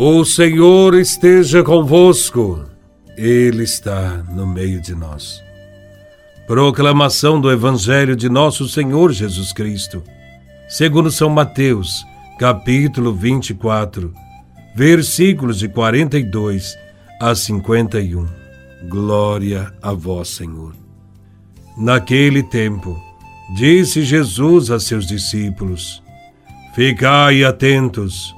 O Senhor esteja convosco, Ele está no meio de nós. Proclamação do Evangelho de Nosso Senhor Jesus Cristo, segundo São Mateus, capítulo 24, versículos de 42 a 51. Glória a Vós, Senhor. Naquele tempo, disse Jesus a seus discípulos: Ficai atentos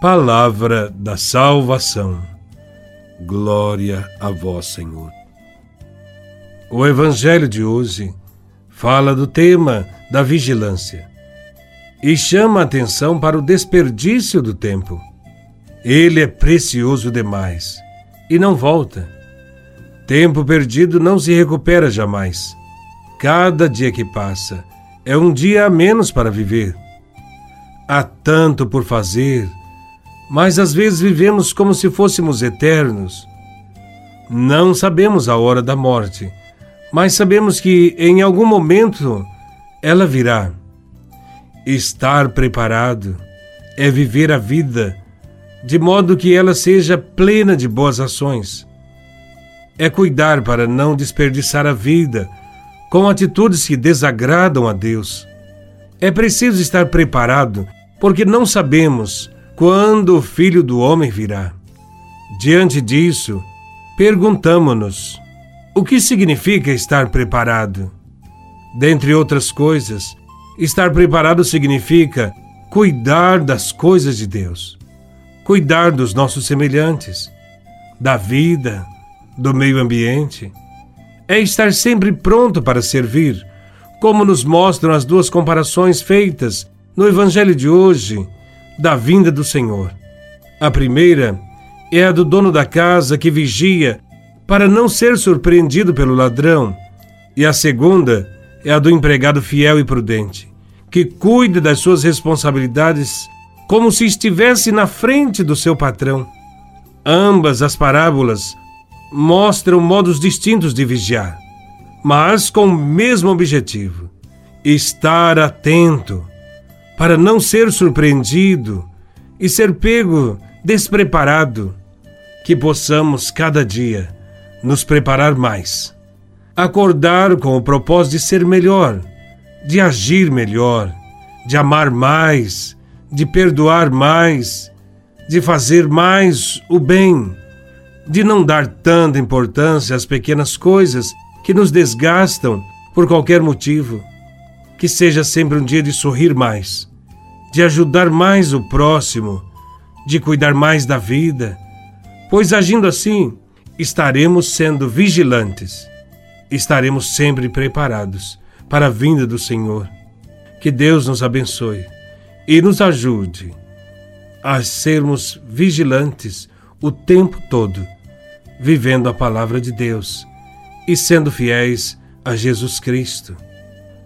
Palavra da salvação. Glória a vós, Senhor. O Evangelho de hoje fala do tema da vigilância e chama a atenção para o desperdício do tempo. Ele é precioso demais e não volta. Tempo perdido não se recupera jamais. Cada dia que passa é um dia a menos para viver. Há tanto por fazer mas às vezes vivemos como se fôssemos eternos. Não sabemos a hora da morte, mas sabemos que em algum momento ela virá. Estar preparado é viver a vida de modo que ela seja plena de boas ações. É cuidar para não desperdiçar a vida com atitudes que desagradam a Deus. É preciso estar preparado, porque não sabemos quando o Filho do Homem virá. Diante disso, perguntamo-nos: o que significa estar preparado? Dentre outras coisas, estar preparado significa cuidar das coisas de Deus, cuidar dos nossos semelhantes, da vida, do meio ambiente. É estar sempre pronto para servir, como nos mostram as duas comparações feitas no Evangelho de hoje da vinda do Senhor. A primeira é a do dono da casa que vigia para não ser surpreendido pelo ladrão, e a segunda é a do empregado fiel e prudente, que cuida das suas responsabilidades como se estivesse na frente do seu patrão. Ambas as parábolas mostram modos distintos de vigiar, mas com o mesmo objetivo: estar atento para não ser surpreendido e ser pego despreparado, que possamos cada dia nos preparar mais, acordar com o propósito de ser melhor, de agir melhor, de amar mais, de perdoar mais, de fazer mais o bem, de não dar tanta importância às pequenas coisas que nos desgastam por qualquer motivo. Que seja sempre um dia de sorrir mais, de ajudar mais o próximo, de cuidar mais da vida, pois agindo assim, estaremos sendo vigilantes, estaremos sempre preparados para a vinda do Senhor. Que Deus nos abençoe e nos ajude a sermos vigilantes o tempo todo, vivendo a palavra de Deus e sendo fiéis a Jesus Cristo